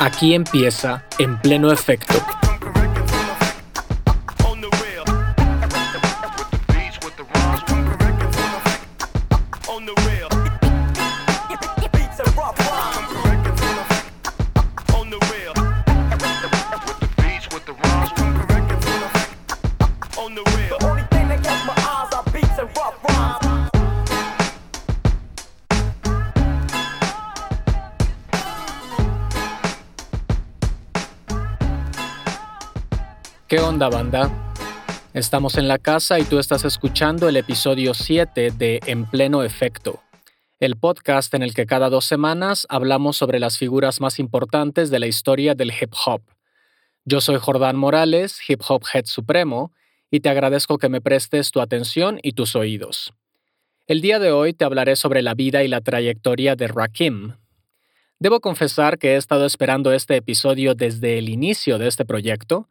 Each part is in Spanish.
Aquí empieza en pleno efecto. Banda? Estamos en la casa y tú estás escuchando el episodio 7 de En pleno efecto, el podcast en el que cada dos semanas hablamos sobre las figuras más importantes de la historia del hip hop. Yo soy Jordán Morales, hip hop head supremo, y te agradezco que me prestes tu atención y tus oídos. El día de hoy te hablaré sobre la vida y la trayectoria de Rakim. Debo confesar que he estado esperando este episodio desde el inicio de este proyecto,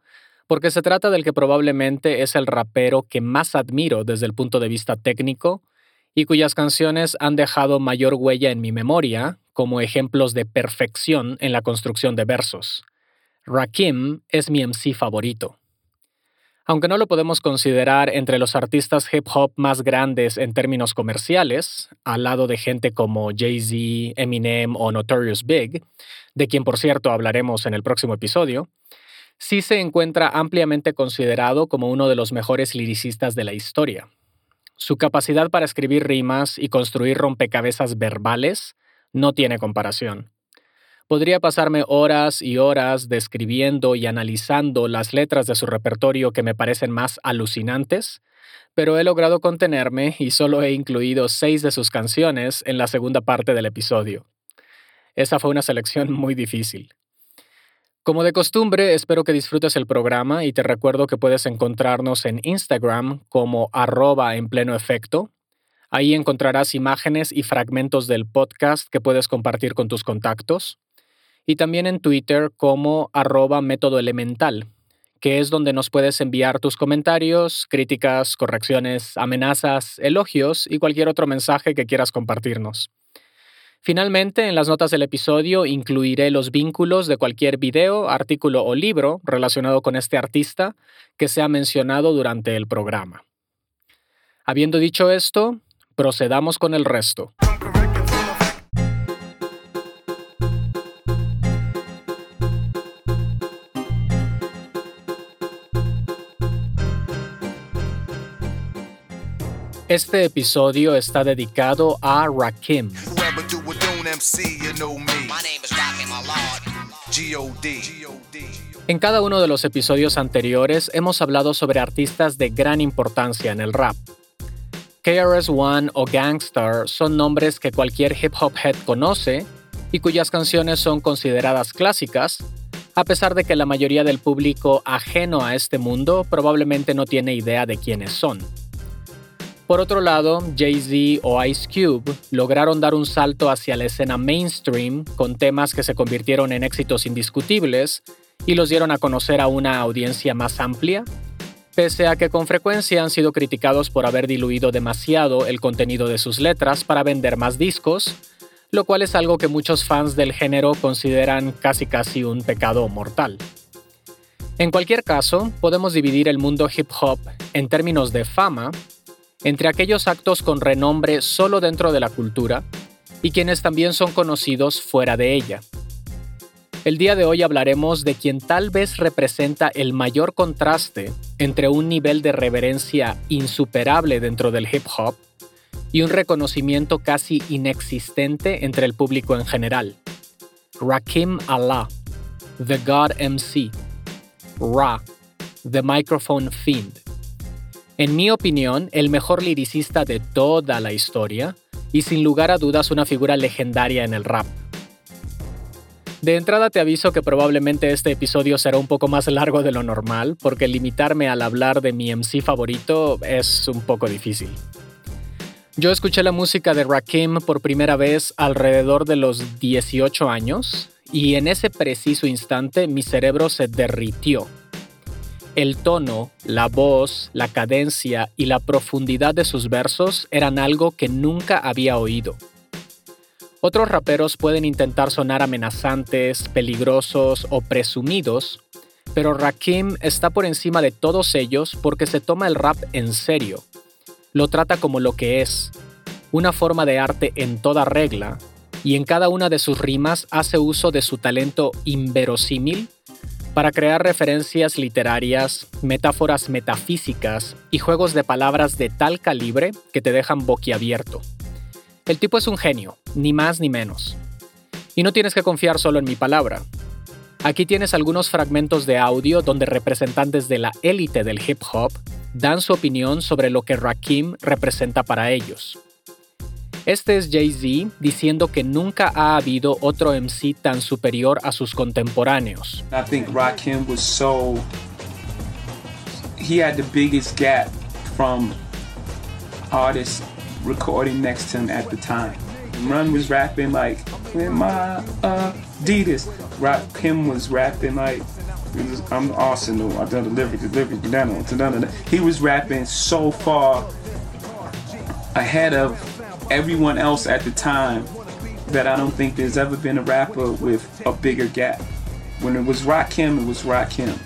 porque se trata del que probablemente es el rapero que más admiro desde el punto de vista técnico y cuyas canciones han dejado mayor huella en mi memoria como ejemplos de perfección en la construcción de versos. Rakim es mi MC favorito. Aunque no lo podemos considerar entre los artistas hip hop más grandes en términos comerciales, al lado de gente como Jay-Z, Eminem o Notorious Big, de quien por cierto hablaremos en el próximo episodio, sí se encuentra ampliamente considerado como uno de los mejores liricistas de la historia. Su capacidad para escribir rimas y construir rompecabezas verbales no tiene comparación. Podría pasarme horas y horas describiendo y analizando las letras de su repertorio que me parecen más alucinantes, pero he logrado contenerme y solo he incluido seis de sus canciones en la segunda parte del episodio. Esa fue una selección muy difícil. Como de costumbre, espero que disfrutes el programa y te recuerdo que puedes encontrarnos en Instagram como arroba en pleno efecto. Ahí encontrarás imágenes y fragmentos del podcast que puedes compartir con tus contactos. Y también en Twitter como arroba método elemental, que es donde nos puedes enviar tus comentarios, críticas, correcciones, amenazas, elogios y cualquier otro mensaje que quieras compartirnos. Finalmente, en las notas del episodio incluiré los vínculos de cualquier video, artículo o libro relacionado con este artista que sea mencionado durante el programa. Habiendo dicho esto, procedamos con el resto. Este episodio está dedicado a Rakim. En cada uno de los episodios anteriores hemos hablado sobre artistas de gran importancia en el rap. KRS-One o Gangstar son nombres que cualquier hip hop head conoce y cuyas canciones son consideradas clásicas, a pesar de que la mayoría del público ajeno a este mundo probablemente no tiene idea de quiénes son. Por otro lado, Jay-Z o Ice Cube lograron dar un salto hacia la escena mainstream con temas que se convirtieron en éxitos indiscutibles y los dieron a conocer a una audiencia más amplia, pese a que con frecuencia han sido criticados por haber diluido demasiado el contenido de sus letras para vender más discos, lo cual es algo que muchos fans del género consideran casi casi un pecado mortal. En cualquier caso, podemos dividir el mundo hip hop en términos de fama entre aquellos actos con renombre solo dentro de la cultura y quienes también son conocidos fuera de ella. El día de hoy hablaremos de quien tal vez representa el mayor contraste entre un nivel de reverencia insuperable dentro del hip hop y un reconocimiento casi inexistente entre el público en general. Rakim Allah, The God MC, Ra, The Microphone Fiend. En mi opinión, el mejor liricista de toda la historia y sin lugar a dudas una figura legendaria en el rap. De entrada te aviso que probablemente este episodio será un poco más largo de lo normal, porque limitarme al hablar de mi MC favorito es un poco difícil. Yo escuché la música de Rakim por primera vez alrededor de los 18 años, y en ese preciso instante mi cerebro se derritió el tono, la voz, la cadencia y la profundidad de sus versos eran algo que nunca había oído. Otros raperos pueden intentar sonar amenazantes, peligrosos o presumidos, pero Rakim está por encima de todos ellos porque se toma el rap en serio. Lo trata como lo que es, una forma de arte en toda regla, y en cada una de sus rimas hace uso de su talento inverosímil para crear referencias literarias, metáforas metafísicas y juegos de palabras de tal calibre que te dejan boquiabierto. El tipo es un genio, ni más ni menos. Y no tienes que confiar solo en mi palabra. Aquí tienes algunos fragmentos de audio donde representantes de la élite del hip hop dan su opinión sobre lo que Rakim representa para ellos. Este es Jay-Z diciendo que nunca ha habido otro MC tan superior a sus contemporáneos. I think Rakim was so he had the biggest gap from artists recording next to him at the time. Run was rapping like in my Adidas. Rakim was rapping like I'm Arsenal. I done delivery, delivery, done, He was rapping so far ahead of everyone else at the time that I don't think there's ever been a rapper with a bigger gap. When it was Rakim, it was Rakim.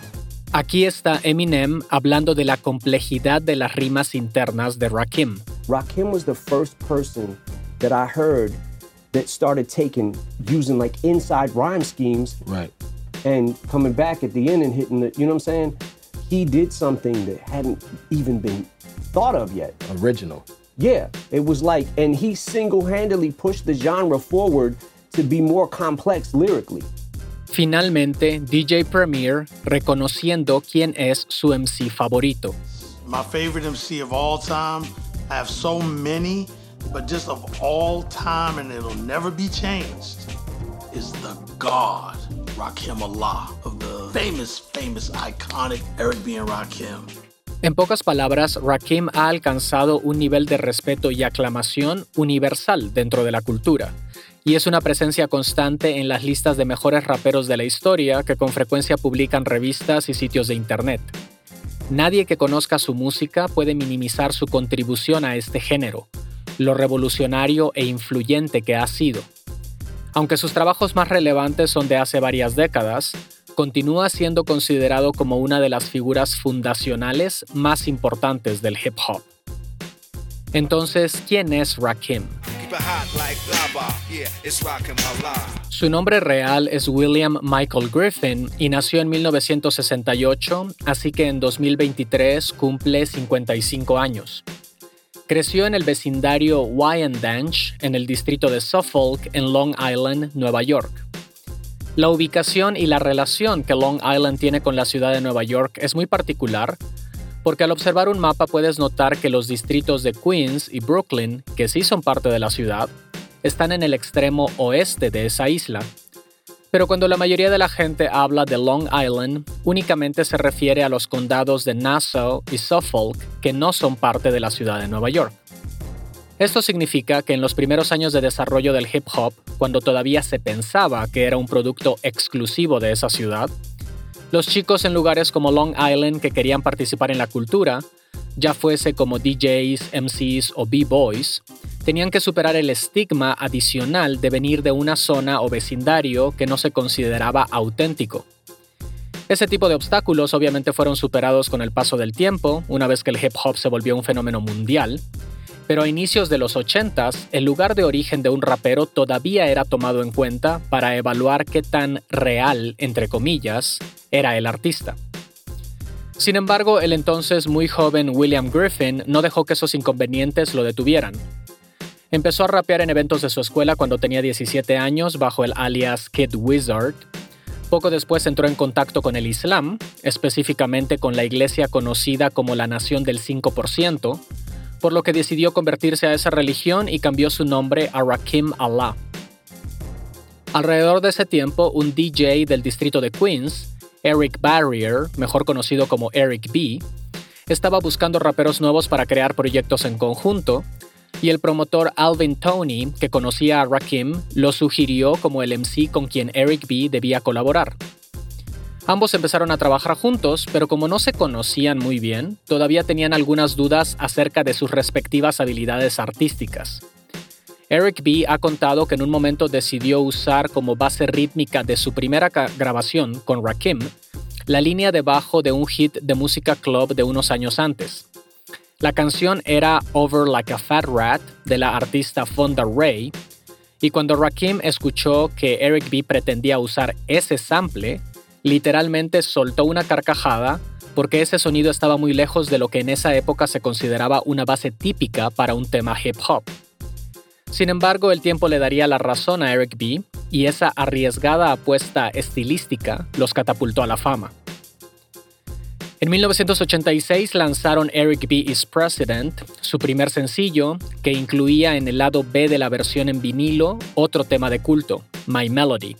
Aquí está Eminem hablando de la complejidad de las rimas internas de Rakim. Rakim was the first person that I heard that started taking using like inside rhyme schemes. Right. And coming back at the end and hitting the, you know what I'm saying? He did something that hadn't even been thought of yet. Original. Yeah, it was like, and he single handedly pushed the genre forward to be more complex lyrically. Finalmente, DJ Premier reconociendo quién es su MC favorito. My favorite MC of all time. I have so many, but just of all time, and it'll never be changed, is the God, Rakim Allah, of the famous, famous, iconic Eric B. and Rakim. En pocas palabras, Rakim ha alcanzado un nivel de respeto y aclamación universal dentro de la cultura, y es una presencia constante en las listas de mejores raperos de la historia que con frecuencia publican revistas y sitios de Internet. Nadie que conozca su música puede minimizar su contribución a este género, lo revolucionario e influyente que ha sido. Aunque sus trabajos más relevantes son de hace varias décadas, continúa siendo considerado como una de las figuras fundacionales más importantes del hip hop. Entonces, ¿quién es Rakim? Su nombre real es William Michael Griffin y nació en 1968, así que en 2023 cumple 55 años. Creció en el vecindario Wyandanch, en el distrito de Suffolk, en Long Island, Nueva York. La ubicación y la relación que Long Island tiene con la ciudad de Nueva York es muy particular, porque al observar un mapa puedes notar que los distritos de Queens y Brooklyn, que sí son parte de la ciudad, están en el extremo oeste de esa isla. Pero cuando la mayoría de la gente habla de Long Island, únicamente se refiere a los condados de Nassau y Suffolk, que no son parte de la ciudad de Nueva York. Esto significa que en los primeros años de desarrollo del hip hop, cuando todavía se pensaba que era un producto exclusivo de esa ciudad, los chicos en lugares como Long Island que querían participar en la cultura, ya fuese como DJs, MCs o B-Boys, tenían que superar el estigma adicional de venir de una zona o vecindario que no se consideraba auténtico. Ese tipo de obstáculos obviamente fueron superados con el paso del tiempo, una vez que el hip hop se volvió un fenómeno mundial, pero a inicios de los 80s, el lugar de origen de un rapero todavía era tomado en cuenta para evaluar qué tan real, entre comillas, era el artista. Sin embargo, el entonces muy joven William Griffin no dejó que esos inconvenientes lo detuvieran. Empezó a rapear en eventos de su escuela cuando tenía 17 años bajo el alias Kid Wizard. Poco después entró en contacto con el Islam, específicamente con la iglesia conocida como la Nación del 5%, por lo que decidió convertirse a esa religión y cambió su nombre a Rakim Allah. Alrededor de ese tiempo, un DJ del distrito de Queens, Eric Barrier, mejor conocido como Eric B., estaba buscando raperos nuevos para crear proyectos en conjunto, y el promotor Alvin Tony, que conocía a Rakim, lo sugirió como el MC con quien Eric B debía colaborar. Ambos empezaron a trabajar juntos, pero como no se conocían muy bien, todavía tenían algunas dudas acerca de sus respectivas habilidades artísticas. Eric B. ha contado que en un momento decidió usar como base rítmica de su primera grabación con Rakim la línea de bajo de un hit de música club de unos años antes. La canción era Over Like a Fat Rat de la artista Fonda Ray, y cuando Rakim escuchó que Eric B pretendía usar ese sample, literalmente soltó una carcajada porque ese sonido estaba muy lejos de lo que en esa época se consideraba una base típica para un tema hip hop. Sin embargo, el tiempo le daría la razón a Eric B y esa arriesgada apuesta estilística los catapultó a la fama. En 1986 lanzaron Eric B. is President, su primer sencillo, que incluía en el lado B de la versión en vinilo otro tema de culto, My Melody.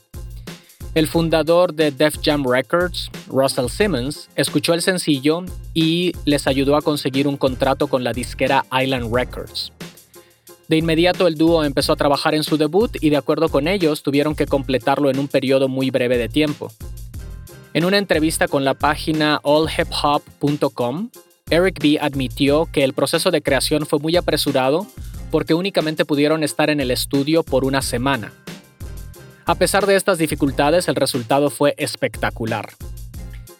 El fundador de Def Jam Records, Russell Simmons, escuchó el sencillo y les ayudó a conseguir un contrato con la disquera Island Records. De inmediato el dúo empezó a trabajar en su debut y de acuerdo con ellos tuvieron que completarlo en un periodo muy breve de tiempo. En una entrevista con la página allhiphop.com, Eric B admitió que el proceso de creación fue muy apresurado porque únicamente pudieron estar en el estudio por una semana. A pesar de estas dificultades, el resultado fue espectacular.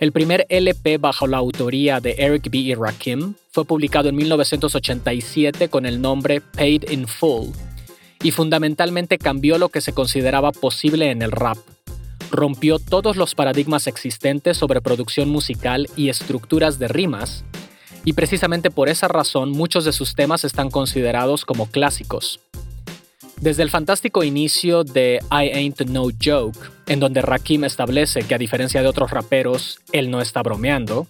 El primer LP bajo la autoría de Eric B. y Rakim fue publicado en 1987 con el nombre Paid in Full y fundamentalmente cambió lo que se consideraba posible en el rap. Rompió todos los paradigmas existentes sobre producción musical y estructuras de rimas, y precisamente por esa razón muchos de sus temas están considerados como clásicos. Desde el fantástico inicio de I Ain't No Joke, en donde Rakim establece que a diferencia de otros raperos, él no está bromeando,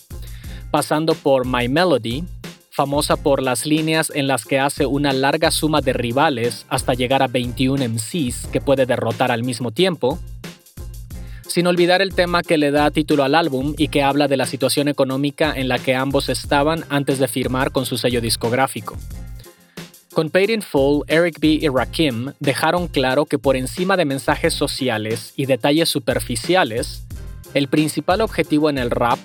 pasando por My Melody, famosa por las líneas en las que hace una larga suma de rivales hasta llegar a 21 MCs que puede derrotar al mismo tiempo, sin olvidar el tema que le da título al álbum y que habla de la situación económica en la que ambos estaban antes de firmar con su sello discográfico. Con Paid in Full, Eric B. y Rakim dejaron claro que por encima de mensajes sociales y detalles superficiales, el principal objetivo en el rap,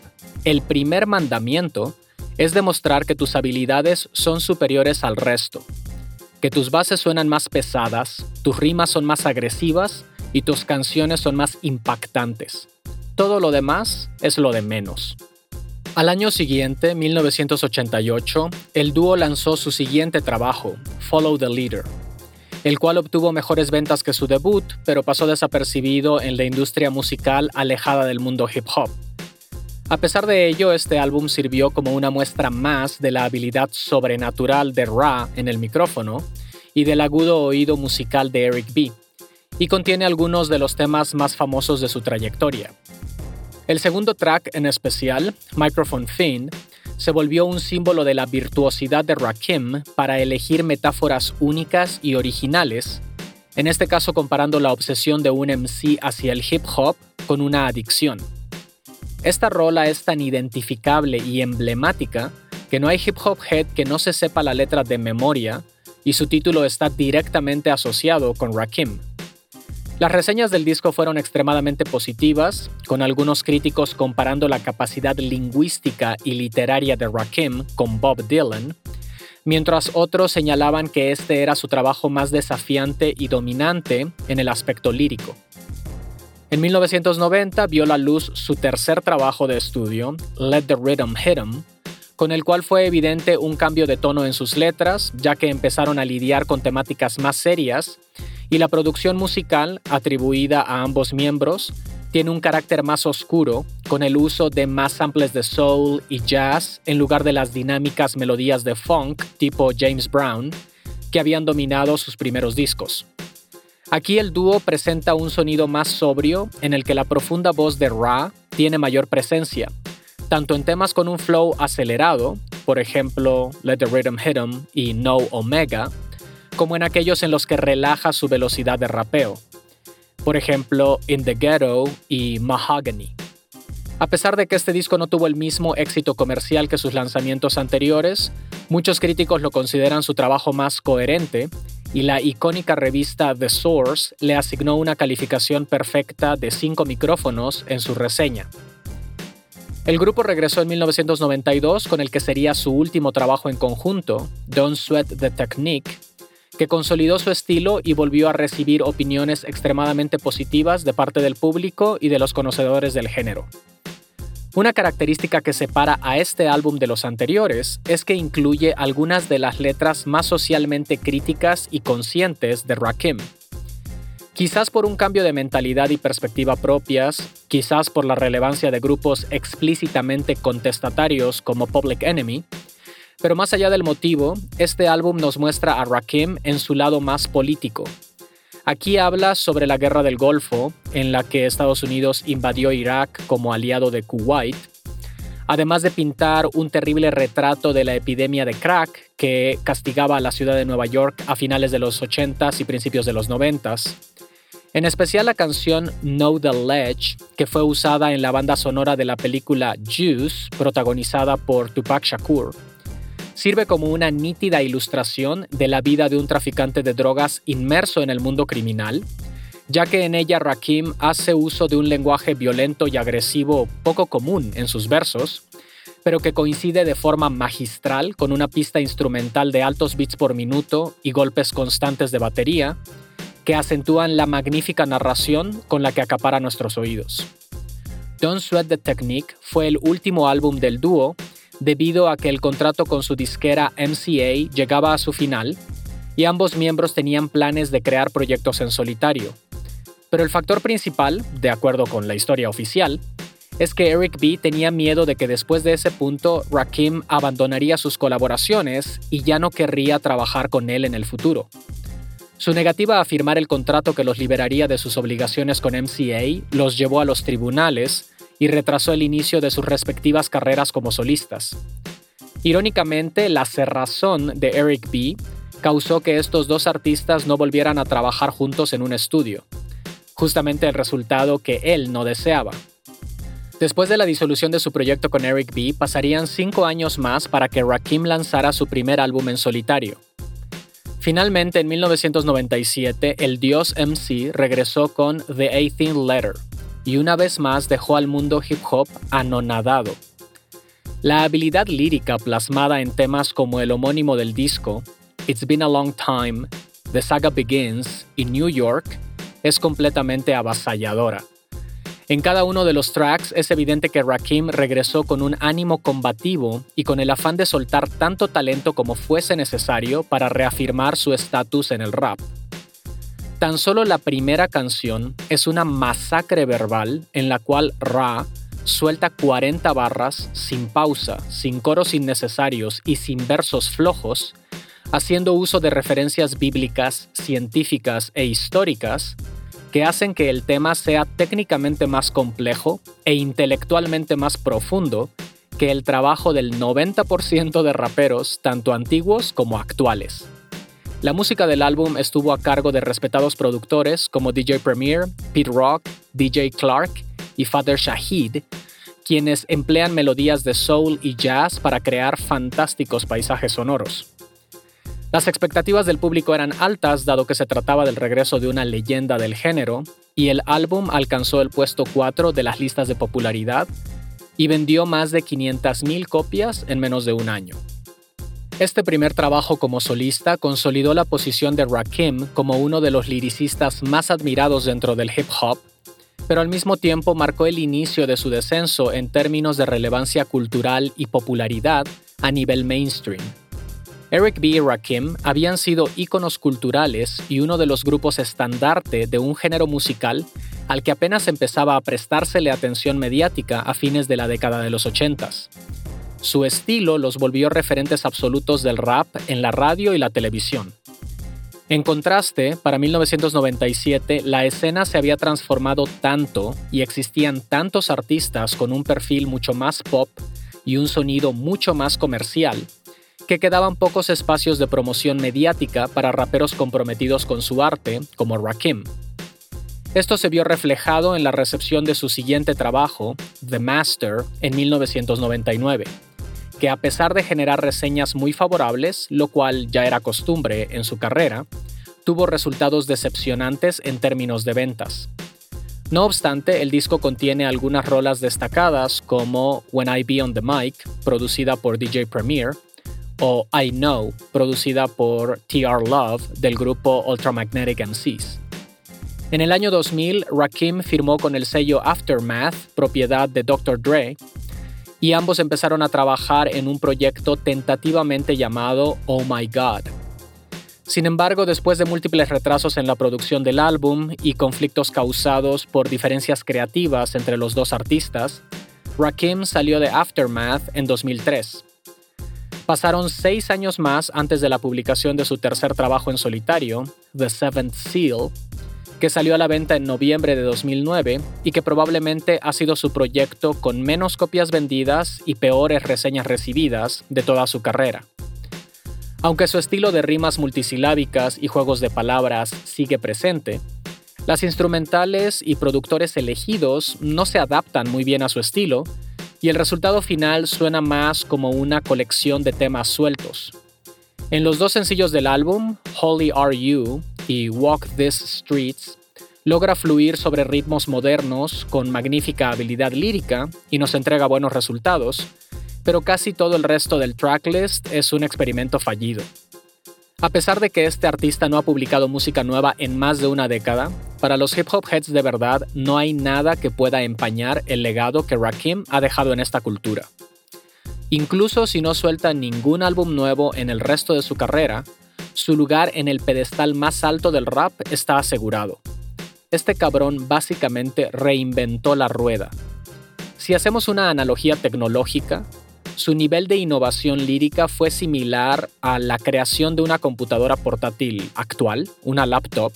el primer mandamiento, es demostrar que tus habilidades son superiores al resto, que tus bases suenan más pesadas, tus rimas son más agresivas y tus canciones son más impactantes. Todo lo demás es lo de menos. Al año siguiente, 1988, el dúo lanzó su siguiente trabajo, Follow the Leader, el cual obtuvo mejores ventas que su debut, pero pasó desapercibido en la industria musical alejada del mundo hip hop. A pesar de ello, este álbum sirvió como una muestra más de la habilidad sobrenatural de Ra en el micrófono y del agudo oído musical de Eric B, y contiene algunos de los temas más famosos de su trayectoria. El segundo track en especial, Microphone Fiend, se volvió un símbolo de la virtuosidad de Rakim para elegir metáforas únicas y originales, en este caso comparando la obsesión de un MC hacia el hip hop con una adicción. Esta rola es tan identificable y emblemática que no hay hip hop head que no se sepa la letra de memoria y su título está directamente asociado con Rakim. Las reseñas del disco fueron extremadamente positivas, con algunos críticos comparando la capacidad lingüística y literaria de Rakim con Bob Dylan, mientras otros señalaban que este era su trabajo más desafiante y dominante en el aspecto lírico. En 1990 vio la luz su tercer trabajo de estudio, Let the Rhythm Hit 'em, con el cual fue evidente un cambio de tono en sus letras, ya que empezaron a lidiar con temáticas más serias y la producción musical, atribuida a ambos miembros, tiene un carácter más oscuro, con el uso de más samples de soul y jazz en lugar de las dinámicas melodías de funk tipo James Brown que habían dominado sus primeros discos. Aquí el dúo presenta un sonido más sobrio en el que la profunda voz de Ra tiene mayor presencia, tanto en temas con un flow acelerado, por ejemplo Let the Rhythm Hit 'em y No Omega, como en aquellos en los que relaja su velocidad de rapeo, por ejemplo In the Ghetto y Mahogany. A pesar de que este disco no tuvo el mismo éxito comercial que sus lanzamientos anteriores, muchos críticos lo consideran su trabajo más coherente y la icónica revista The Source le asignó una calificación perfecta de 5 micrófonos en su reseña. El grupo regresó en 1992 con el que sería su último trabajo en conjunto, Don't Sweat the Technique, que consolidó su estilo y volvió a recibir opiniones extremadamente positivas de parte del público y de los conocedores del género. Una característica que separa a este álbum de los anteriores es que incluye algunas de las letras más socialmente críticas y conscientes de Rakim. Quizás por un cambio de mentalidad y perspectiva propias, quizás por la relevancia de grupos explícitamente contestatarios como Public Enemy, pero más allá del motivo, este álbum nos muestra a Rakim en su lado más político. Aquí habla sobre la guerra del Golfo, en la que Estados Unidos invadió Irak como aliado de Kuwait, además de pintar un terrible retrato de la epidemia de crack que castigaba a la ciudad de Nueva York a finales de los 80s y principios de los 90s. En especial la canción Know the Ledge, que fue usada en la banda sonora de la película Juice, protagonizada por Tupac Shakur sirve como una nítida ilustración de la vida de un traficante de drogas inmerso en el mundo criminal, ya que en ella Rakim hace uso de un lenguaje violento y agresivo poco común en sus versos, pero que coincide de forma magistral con una pista instrumental de altos beats por minuto y golpes constantes de batería, que acentúan la magnífica narración con la que acapara nuestros oídos. Don't Sweat the Technique fue el último álbum del dúo debido a que el contrato con su disquera MCA llegaba a su final y ambos miembros tenían planes de crear proyectos en solitario. Pero el factor principal, de acuerdo con la historia oficial, es que Eric B tenía miedo de que después de ese punto Rakim abandonaría sus colaboraciones y ya no querría trabajar con él en el futuro. Su negativa a firmar el contrato que los liberaría de sus obligaciones con MCA los llevó a los tribunales y retrasó el inicio de sus respectivas carreras como solistas. Irónicamente, la cerrazón de Eric B. causó que estos dos artistas no volvieran a trabajar juntos en un estudio, justamente el resultado que él no deseaba. Después de la disolución de su proyecto con Eric B., pasarían cinco años más para que Rakim lanzara su primer álbum en solitario. Finalmente, en 1997, el dios MC regresó con The 18th Letter, y una vez más dejó al mundo hip hop anonadado. La habilidad lírica plasmada en temas como el homónimo del disco, It's Been a Long Time, The Saga Begins y New York, es completamente avasalladora. En cada uno de los tracks es evidente que Rakim regresó con un ánimo combativo y con el afán de soltar tanto talento como fuese necesario para reafirmar su estatus en el rap. Tan solo la primera canción es una masacre verbal en la cual Ra suelta 40 barras sin pausa, sin coros innecesarios y sin versos flojos, haciendo uso de referencias bíblicas, científicas e históricas que hacen que el tema sea técnicamente más complejo e intelectualmente más profundo que el trabajo del 90% de raperos, tanto antiguos como actuales. La música del álbum estuvo a cargo de respetados productores como DJ Premier, Pete Rock, DJ Clark y Father Shahid, quienes emplean melodías de soul y jazz para crear fantásticos paisajes sonoros. Las expectativas del público eran altas dado que se trataba del regreso de una leyenda del género, y el álbum alcanzó el puesto 4 de las listas de popularidad y vendió más de 500.000 copias en menos de un año. Este primer trabajo como solista consolidó la posición de Rakim como uno de los liricistas más admirados dentro del hip hop, pero al mismo tiempo marcó el inicio de su descenso en términos de relevancia cultural y popularidad a nivel mainstream. Eric B. y Rakim habían sido íconos culturales y uno de los grupos estandarte de un género musical al que apenas empezaba a prestársele atención mediática a fines de la década de los 80s. Su estilo los volvió referentes absolutos del rap en la radio y la televisión. En contraste, para 1997 la escena se había transformado tanto y existían tantos artistas con un perfil mucho más pop y un sonido mucho más comercial, que quedaban pocos espacios de promoción mediática para raperos comprometidos con su arte, como Rakim. Esto se vio reflejado en la recepción de su siguiente trabajo, The Master, en 1999 que a pesar de generar reseñas muy favorables, lo cual ya era costumbre en su carrera, tuvo resultados decepcionantes en términos de ventas. No obstante, el disco contiene algunas rolas destacadas como When I Be on the Mic, producida por DJ Premier, o I Know, producida por TR Love del grupo Ultramagnetic MCs. En el año 2000, Rakim firmó con el sello Aftermath, propiedad de Dr. Dre, y ambos empezaron a trabajar en un proyecto tentativamente llamado Oh My God. Sin embargo, después de múltiples retrasos en la producción del álbum y conflictos causados por diferencias creativas entre los dos artistas, Rakim salió de Aftermath en 2003. Pasaron seis años más antes de la publicación de su tercer trabajo en solitario, The Seventh Seal, que salió a la venta en noviembre de 2009 y que probablemente ha sido su proyecto con menos copias vendidas y peores reseñas recibidas de toda su carrera. Aunque su estilo de rimas multisilábicas y juegos de palabras sigue presente, las instrumentales y productores elegidos no se adaptan muy bien a su estilo y el resultado final suena más como una colección de temas sueltos. En los dos sencillos del álbum, Holy Are You y Walk These Streets, logra fluir sobre ritmos modernos con magnífica habilidad lírica y nos entrega buenos resultados, pero casi todo el resto del tracklist es un experimento fallido. A pesar de que este artista no ha publicado música nueva en más de una década, para los hip hop heads de verdad no hay nada que pueda empañar el legado que Rakim ha dejado en esta cultura. Incluso si no suelta ningún álbum nuevo en el resto de su carrera, su lugar en el pedestal más alto del rap está asegurado. Este cabrón básicamente reinventó la rueda. Si hacemos una analogía tecnológica, su nivel de innovación lírica fue similar a la creación de una computadora portátil actual, una laptop,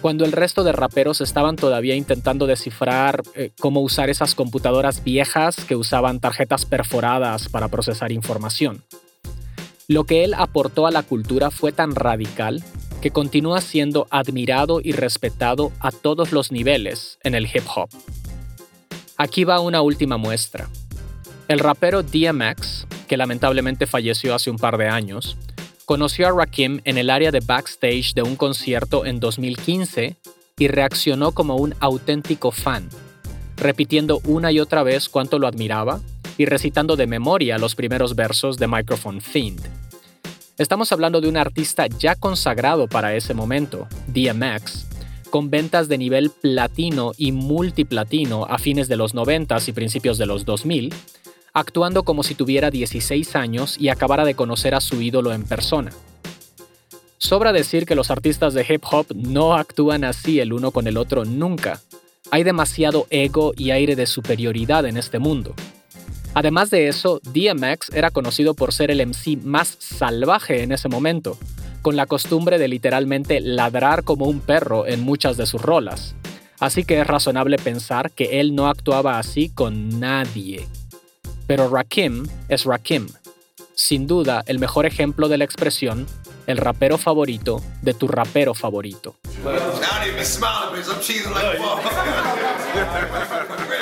cuando el resto de raperos estaban todavía intentando descifrar eh, cómo usar esas computadoras viejas que usaban tarjetas perforadas para procesar información. Lo que él aportó a la cultura fue tan radical que continúa siendo admirado y respetado a todos los niveles en el hip hop. Aquí va una última muestra. El rapero DMX, que lamentablemente falleció hace un par de años, conoció a Rakim en el área de backstage de un concierto en 2015 y reaccionó como un auténtico fan, repitiendo una y otra vez cuánto lo admiraba y recitando de memoria los primeros versos de Microphone Fiend. Estamos hablando de un artista ya consagrado para ese momento, DMX, con ventas de nivel platino y multiplatino a fines de los 90 y principios de los 2000, actuando como si tuviera 16 años y acabara de conocer a su ídolo en persona. Sobra decir que los artistas de hip hop no actúan así el uno con el otro nunca. Hay demasiado ego y aire de superioridad en este mundo. Además de eso, DMX era conocido por ser el MC más salvaje en ese momento, con la costumbre de literalmente ladrar como un perro en muchas de sus rolas. Así que es razonable pensar que él no actuaba así con nadie. Pero Rakim es Rakim. Sin duda, el mejor ejemplo de la expresión, el rapero favorito de tu rapero favorito.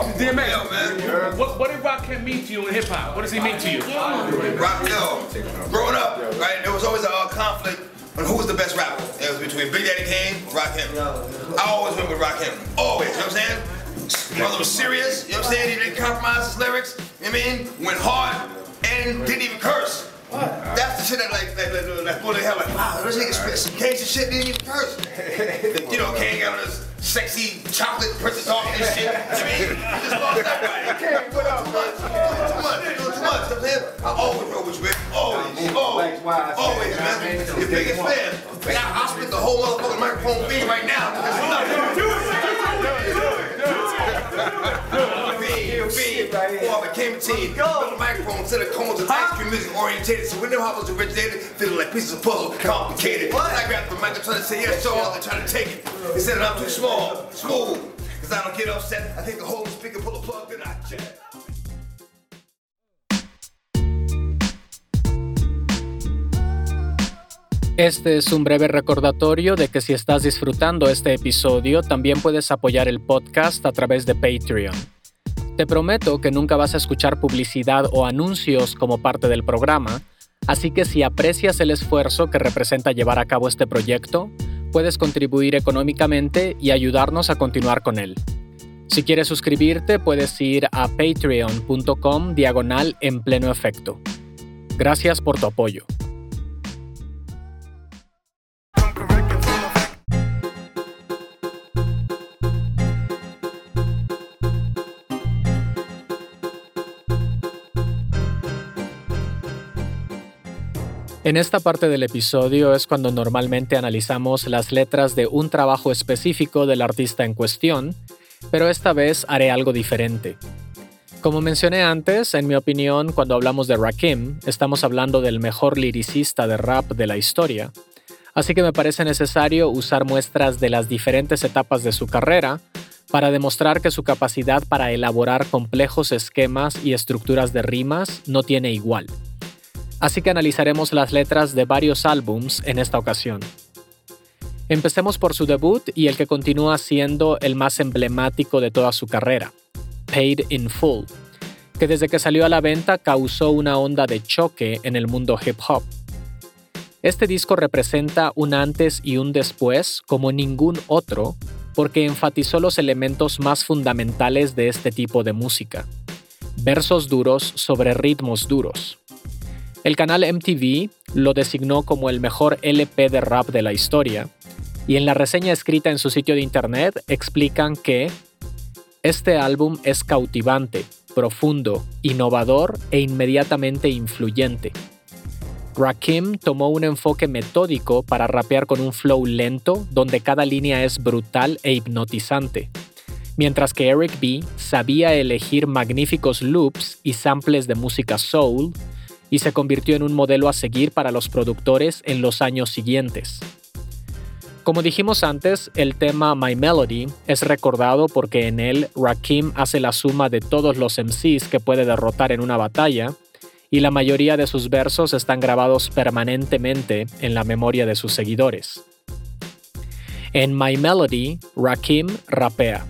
DMX. What, what did rock mean to you in hip hop? What does he mean to you? Rock, yo, growing up, right? There was always a uh, conflict on who was the best rapper. It was between Big Daddy Kane or Rock I always went with Rock Him. Always, you know what I'm saying? Brother was serious, you know what I'm saying? He didn't compromise his lyrics, you know what I mean? Went hard and didn't even curse. What? That's the shit that like that like, that, that, that, like, like, that, that, that, that, that, that, that, that, that, that, that, that, that, that, that, that, that, sexy chocolate princess off and shit. I mean, I just lost that right. Kane, what up? Too much, too much, too much. You know I always roll with you, man. Always, always, always, man. Your biggest fan. Man, I, I spit the whole motherfucking microphone beam right now. Do it, do it, do it. Before I became a teen, built a microphone instead of cones and ice cream music orientated. So we know how I was originated, feeling like pieces of puzzle, complicated. What? I grabbed the mic and tried to say yes, so I was trying to take it. They said that I'm too small, smooth. Cause I don't get upset. I think the whole speaker pull a plug, then I jet. Este es un breve recordatorio de que si estás disfrutando este episodio, también puedes apoyar el podcast a través de Patreon. Te prometo que nunca vas a escuchar publicidad o anuncios como parte del programa, así que si aprecias el esfuerzo que representa llevar a cabo este proyecto, puedes contribuir económicamente y ayudarnos a continuar con él. Si quieres suscribirte, puedes ir a patreon.com diagonal en pleno efecto. Gracias por tu apoyo. En esta parte del episodio es cuando normalmente analizamos las letras de un trabajo específico del artista en cuestión, pero esta vez haré algo diferente. Como mencioné antes, en mi opinión, cuando hablamos de Rakim, estamos hablando del mejor liricista de rap de la historia, así que me parece necesario usar muestras de las diferentes etapas de su carrera para demostrar que su capacidad para elaborar complejos esquemas y estructuras de rimas no tiene igual así que analizaremos las letras de varios álbums en esta ocasión. Empecemos por su debut y el que continúa siendo el más emblemático de toda su carrera, Paid in Full, que desde que salió a la venta causó una onda de choque en el mundo hip hop. Este disco representa un antes y un después como ningún otro porque enfatizó los elementos más fundamentales de este tipo de música. Versos duros sobre ritmos duros, el canal MTV lo designó como el mejor LP de rap de la historia, y en la reseña escrita en su sitio de internet explican que este álbum es cautivante, profundo, innovador e inmediatamente influyente. Rakim tomó un enfoque metódico para rapear con un flow lento donde cada línea es brutal e hipnotizante, mientras que Eric B sabía elegir magníficos loops y samples de música soul y se convirtió en un modelo a seguir para los productores en los años siguientes. Como dijimos antes, el tema My Melody es recordado porque en él Rakim hace la suma de todos los MCs que puede derrotar en una batalla, y la mayoría de sus versos están grabados permanentemente en la memoria de sus seguidores. En My Melody, Rakim rapea.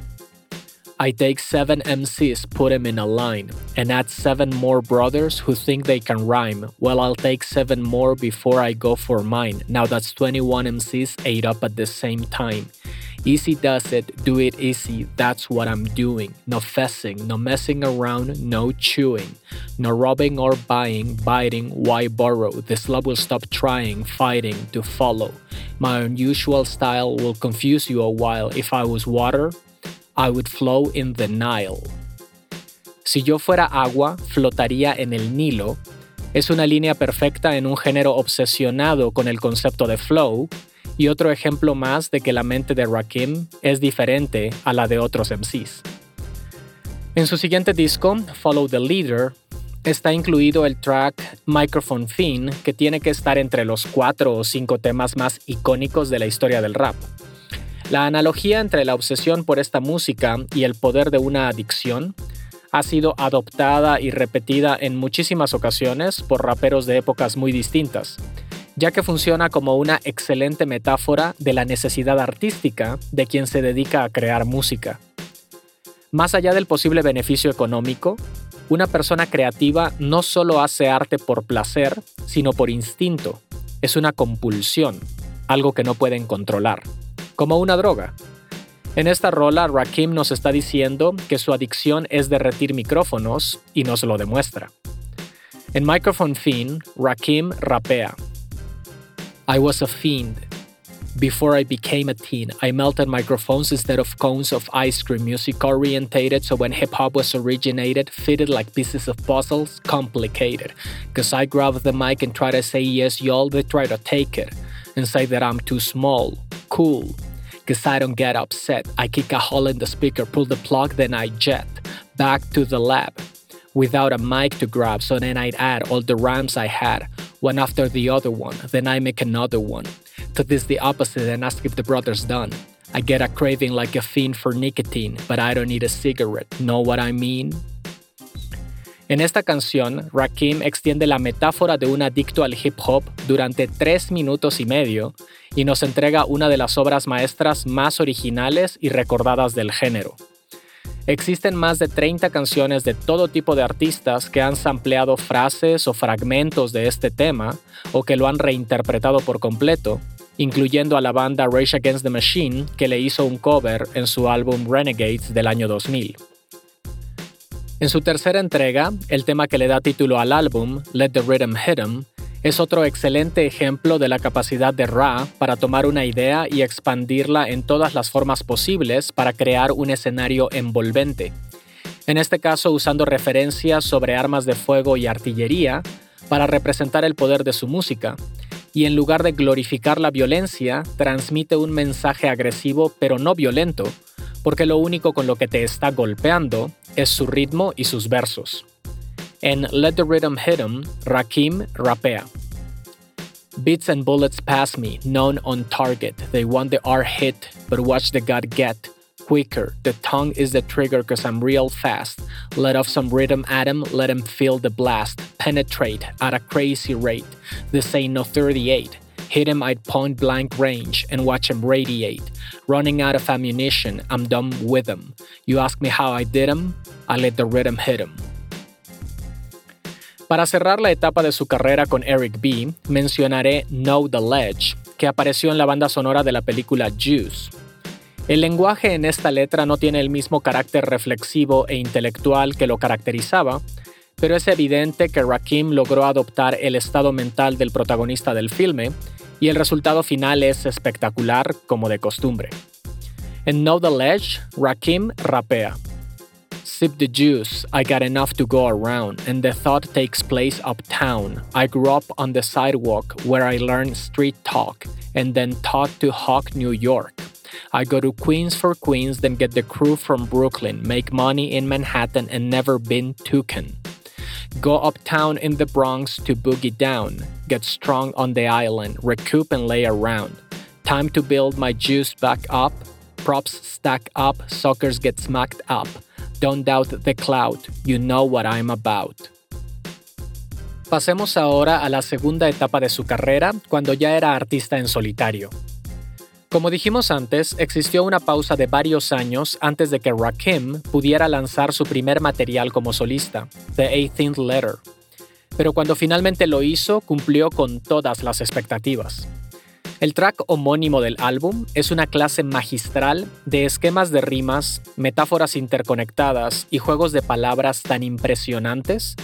I take seven MCs, put them in a line, and add seven more brothers who think they can rhyme. Well, I'll take seven more before I go for mine. Now that's 21 MCs ate up at the same time. Easy does it, do it easy, that's what I'm doing. No fessing, no messing around, no chewing. No robbing or buying, biting, why borrow? This love will stop trying, fighting to follow. My unusual style will confuse you a while. If I was water, I would flow in the Nile. Si yo fuera agua, flotaría en el Nilo. Es una línea perfecta en un género obsesionado con el concepto de flow y otro ejemplo más de que la mente de Rakim es diferente a la de otros MCs. En su siguiente disco, Follow the Leader, está incluido el track Microphone Fiend, que tiene que estar entre los cuatro o cinco temas más icónicos de la historia del rap. La analogía entre la obsesión por esta música y el poder de una adicción ha sido adoptada y repetida en muchísimas ocasiones por raperos de épocas muy distintas, ya que funciona como una excelente metáfora de la necesidad artística de quien se dedica a crear música. Más allá del posible beneficio económico, una persona creativa no solo hace arte por placer, sino por instinto. Es una compulsión, algo que no pueden controlar como una droga. En esta rola, Rakim nos está diciendo que su adicción es derretir micrófonos y nos lo demuestra. En Microphone Fiend, Rakim rapea. I was a fiend. Before I became a teen, I melted microphones instead of cones of ice cream, music orientated, so when hip hop was originated, fitted like pieces of puzzles, complicated. Cause I grab the mic and try to say yes, y'all, they try to take it and say that I'm too small cool. Cause I don't get upset. I kick a hole in the speaker, pull the plug, then I jet back to the lab without a mic to grab. So then I'd add all the rhymes I had, one after the other one. Then I make another one. To this, the opposite, and ask if the brother's done. I get a craving like a fiend for nicotine, but I don't need a cigarette. Know what I mean? En esta canción, Rakim extiende la metáfora de un adicto al hip hop durante tres minutos y medio y nos entrega una de las obras maestras más originales y recordadas del género. Existen más de 30 canciones de todo tipo de artistas que han sampleado frases o fragmentos de este tema o que lo han reinterpretado por completo, incluyendo a la banda Rage Against the Machine que le hizo un cover en su álbum Renegades del año 2000. En su tercera entrega, el tema que le da título al álbum, Let the Rhythm Hit 'em, es otro excelente ejemplo de la capacidad de Ra para tomar una idea y expandirla en todas las formas posibles para crear un escenario envolvente. En este caso usando referencias sobre armas de fuego y artillería para representar el poder de su música, y en lugar de glorificar la violencia, transmite un mensaje agresivo pero no violento, porque lo único con lo que te está golpeando es su ritmo y sus versos. En Let the Rhythm Hit 'em, Rakim rapea. Beats and bullets pass me, known on target. They want the R hit, but watch the gut get. Quicker, the tongue is the trigger cause I'm real fast. Let off some rhythm at 'em, let 'em feel the blast. Penetrate at a crazy rate. This ain't no 38. Hit him at point blank range and watch him radiate. Running out of ammunition, I'm done with him. You ask me how I did him? I let the rhythm hit him. Para cerrar la etapa de su carrera con Eric B., mencionaré Know the Ledge, que apareció en la banda sonora de la película Juice. El lenguaje en esta letra no tiene el mismo carácter reflexivo e intelectual que lo caracterizaba, pero es evidente que Rakim logró adoptar el estado mental del protagonista del filme y el resultado final es espectacular como de costumbre. En Know the Ledge, Rakim rapea. Sip the juice, I got enough to go around, and the thought takes place uptown. I grew up on the sidewalk where I learned street talk and then taught to hawk New York. I go to Queens for Queens, then get the crew from Brooklyn, make money in Manhattan, and never been toucan. Go uptown in the Bronx to boogie down, get strong on the island, recoup and lay around. Time to build my juice back up, props stack up, suckers get smacked up. Don't doubt the clout, you know what I'm about. Pasemos ahora a la segunda etapa de su carrera, cuando ya era artista en solitario. Como dijimos antes, existió una pausa de varios años antes de que Rakim pudiera lanzar su primer material como solista, The 18th Letter. Pero cuando finalmente lo hizo, cumplió con todas las expectativas. El track homónimo del álbum es una clase magistral de esquemas de rimas, metáforas interconectadas y juegos de palabras tan impresionantes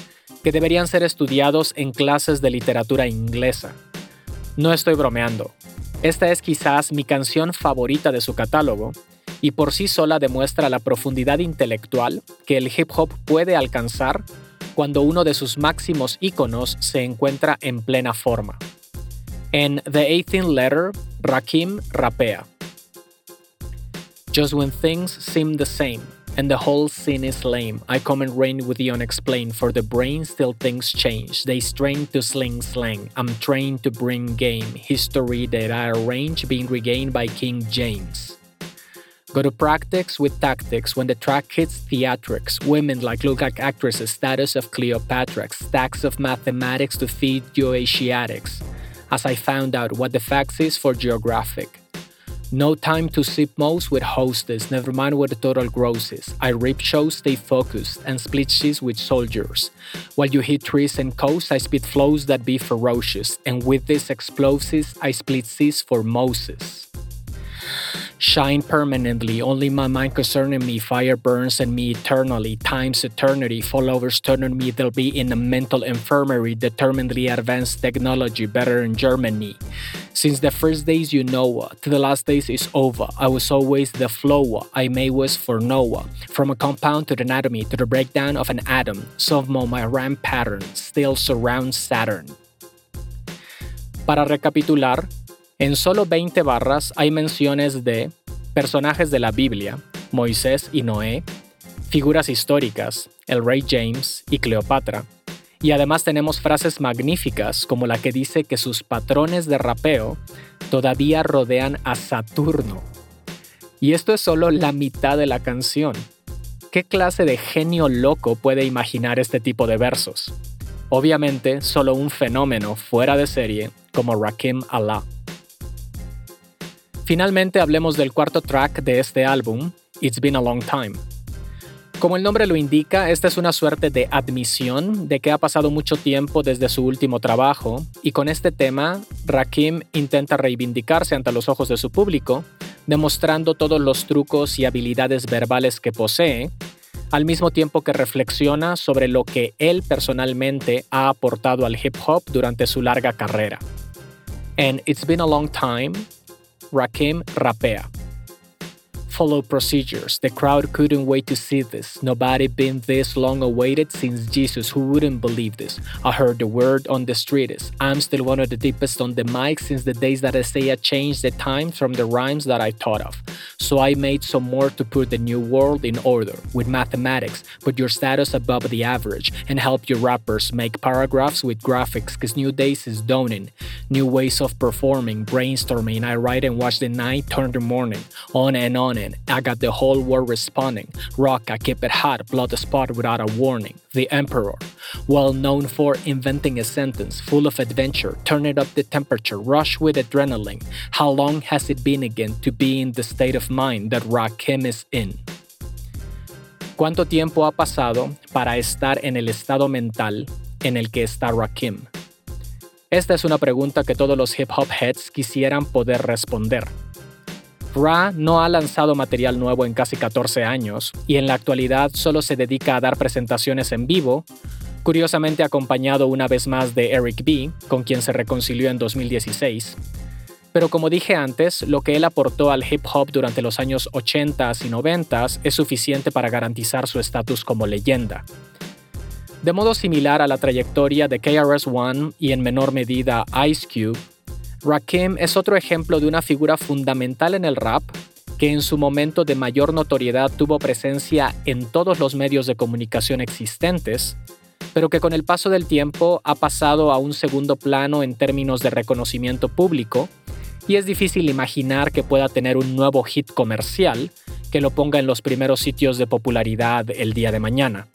que deberían ser estudiados en clases de literatura inglesa. No estoy bromeando. Esta es quizás mi canción favorita de su catálogo y por sí sola demuestra la profundidad intelectual que el hip hop puede alcanzar cuando uno de sus máximos íconos se encuentra en plena forma. En The 18th Letter, Rakim rapea. Just when things seem the same and the whole scene is lame, I come and reign with the unexplained. For the brain, still things change. They strain to sling slang. I'm trained to bring game. History that I arrange being regained by King James. Go to practice with tactics when the track hits theatrics. Women like look like actresses, status of Cleopatra, stacks of mathematics to feed you Asiatics. As I found out what the facts is for geographic. No time to sip most with hostess, never mind what the total gross is. I rip shows, stay focused, and split sheets with soldiers. While you hit trees and coasts, I spit flows that be ferocious, and with these explosives, I split seas for Moses. Shine permanently, only my mind concerning me, fire burns in me eternally, time's eternity, followers turning me, they'll be in a mental infirmary, determinedly advanced technology, better in Germany. Since the first days you know, to the last days is over, I was always the flow, I may was for Noah. From a compound to the anatomy, to the breakdown of an atom, somehow my RAM pattern still surrounds Saturn. Para recapitular, En solo 20 barras hay menciones de personajes de la Biblia, Moisés y Noé, figuras históricas, el rey James y Cleopatra, y además tenemos frases magníficas como la que dice que sus patrones de rapeo todavía rodean a Saturno. Y esto es solo la mitad de la canción. ¿Qué clase de genio loco puede imaginar este tipo de versos? Obviamente, solo un fenómeno fuera de serie como Rakim Allah. Finalmente hablemos del cuarto track de este álbum, It's Been a Long Time. Como el nombre lo indica, esta es una suerte de admisión de que ha pasado mucho tiempo desde su último trabajo, y con este tema, Rakim intenta reivindicarse ante los ojos de su público, demostrando todos los trucos y habilidades verbales que posee, al mismo tiempo que reflexiona sobre lo que él personalmente ha aportado al hip hop durante su larga carrera. En It's Been a Long Time, Rakim rapea. Follow procedures. The crowd couldn't wait to see this. Nobody been this long awaited since Jesus, who wouldn't believe this. I heard the word on the streets. I'm still one of the deepest on the mic since the days that Isaiah changed the time from the rhymes that I thought of. So I made some more to put the new world in order with mathematics, put your status above the average, and help your rappers make paragraphs with graphics cause new days is dawning. New ways of performing, brainstorming. I write and watch the night turn to morning. On and on and I got the whole world responding. Rock, I keep it hot, blood spot without a warning. The Emperor, well known for inventing a sentence full of adventure, turning up the temperature, rush with adrenaline. How long has it been again to be in the state of mind that Rakim is in? ¿Cuánto tiempo ha pasado para estar en el estado mental en el que está Rakim? Esta es una pregunta que todos los hip hop heads quisieran poder responder. Ra no ha lanzado material nuevo en casi 14 años y en la actualidad solo se dedica a dar presentaciones en vivo, curiosamente acompañado una vez más de Eric B., con quien se reconcilió en 2016. Pero como dije antes, lo que él aportó al hip hop durante los años 80 y 90 es suficiente para garantizar su estatus como leyenda. De modo similar a la trayectoria de KRS-One y en menor medida Ice Cube, Rakim es otro ejemplo de una figura fundamental en el rap que en su momento de mayor notoriedad tuvo presencia en todos los medios de comunicación existentes, pero que con el paso del tiempo ha pasado a un segundo plano en términos de reconocimiento público, y es difícil imaginar que pueda tener un nuevo hit comercial que lo ponga en los primeros sitios de popularidad el día de mañana.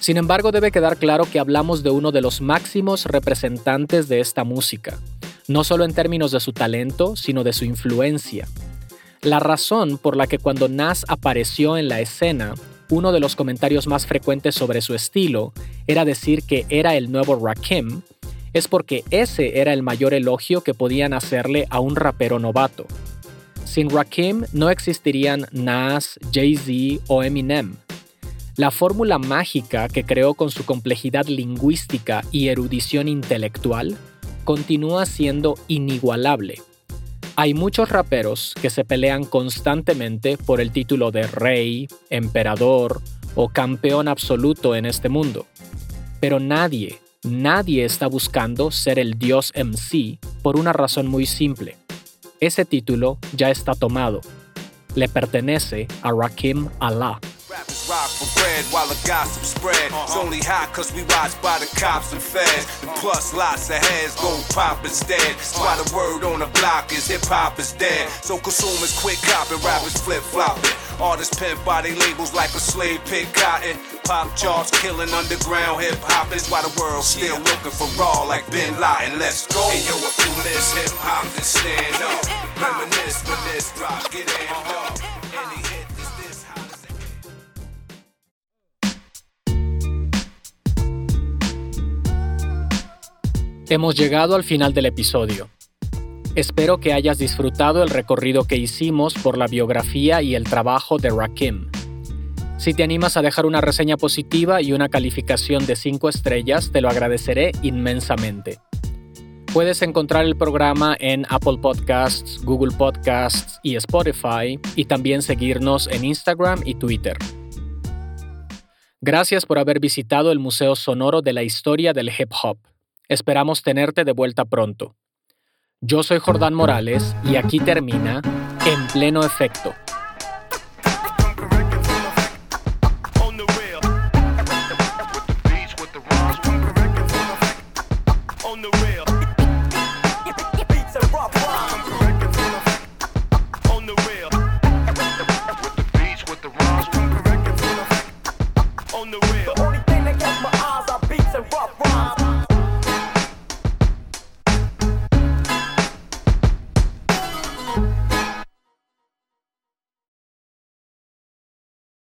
Sin embargo, debe quedar claro que hablamos de uno de los máximos representantes de esta música, no solo en términos de su talento, sino de su influencia. La razón por la que cuando Nas apareció en la escena, uno de los comentarios más frecuentes sobre su estilo era decir que era el nuevo Rakim, es porque ese era el mayor elogio que podían hacerle a un rapero novato. Sin Rakim no existirían Nas, Jay-Z o Eminem. La fórmula mágica que creó con su complejidad lingüística y erudición intelectual continúa siendo inigualable. Hay muchos raperos que se pelean constantemente por el título de rey, emperador o campeón absoluto en este mundo. Pero nadie, nadie está buscando ser el dios MC por una razón muy simple. Ese título ya está tomado. Le pertenece a Rakim Allah. Rock for bread while the gossip spread. Uh-huh. It's only hot cause we watched by the cops and feds. And uh-huh. plus lots of heads go pop instead. That's why the word on the block is hip hop is dead. Uh-huh. So consumers quit copping, rappers flip flopping. Artists pimp body labels like a slave pick cotton. Pop charts killing underground hip hop is why the world still looking for raw like Bin Laden. Let's go. Hey yo, if you miss hip hop, then stand up. Reminisce when this drop, get amped up. Uh-huh. Hemos llegado al final del episodio. Espero que hayas disfrutado el recorrido que hicimos por la biografía y el trabajo de Rakim. Si te animas a dejar una reseña positiva y una calificación de 5 estrellas, te lo agradeceré inmensamente. Puedes encontrar el programa en Apple Podcasts, Google Podcasts y Spotify y también seguirnos en Instagram y Twitter. Gracias por haber visitado el Museo Sonoro de la Historia del Hip Hop. Esperamos tenerte de vuelta pronto. Yo soy Jordán Morales y aquí termina En Pleno Efecto.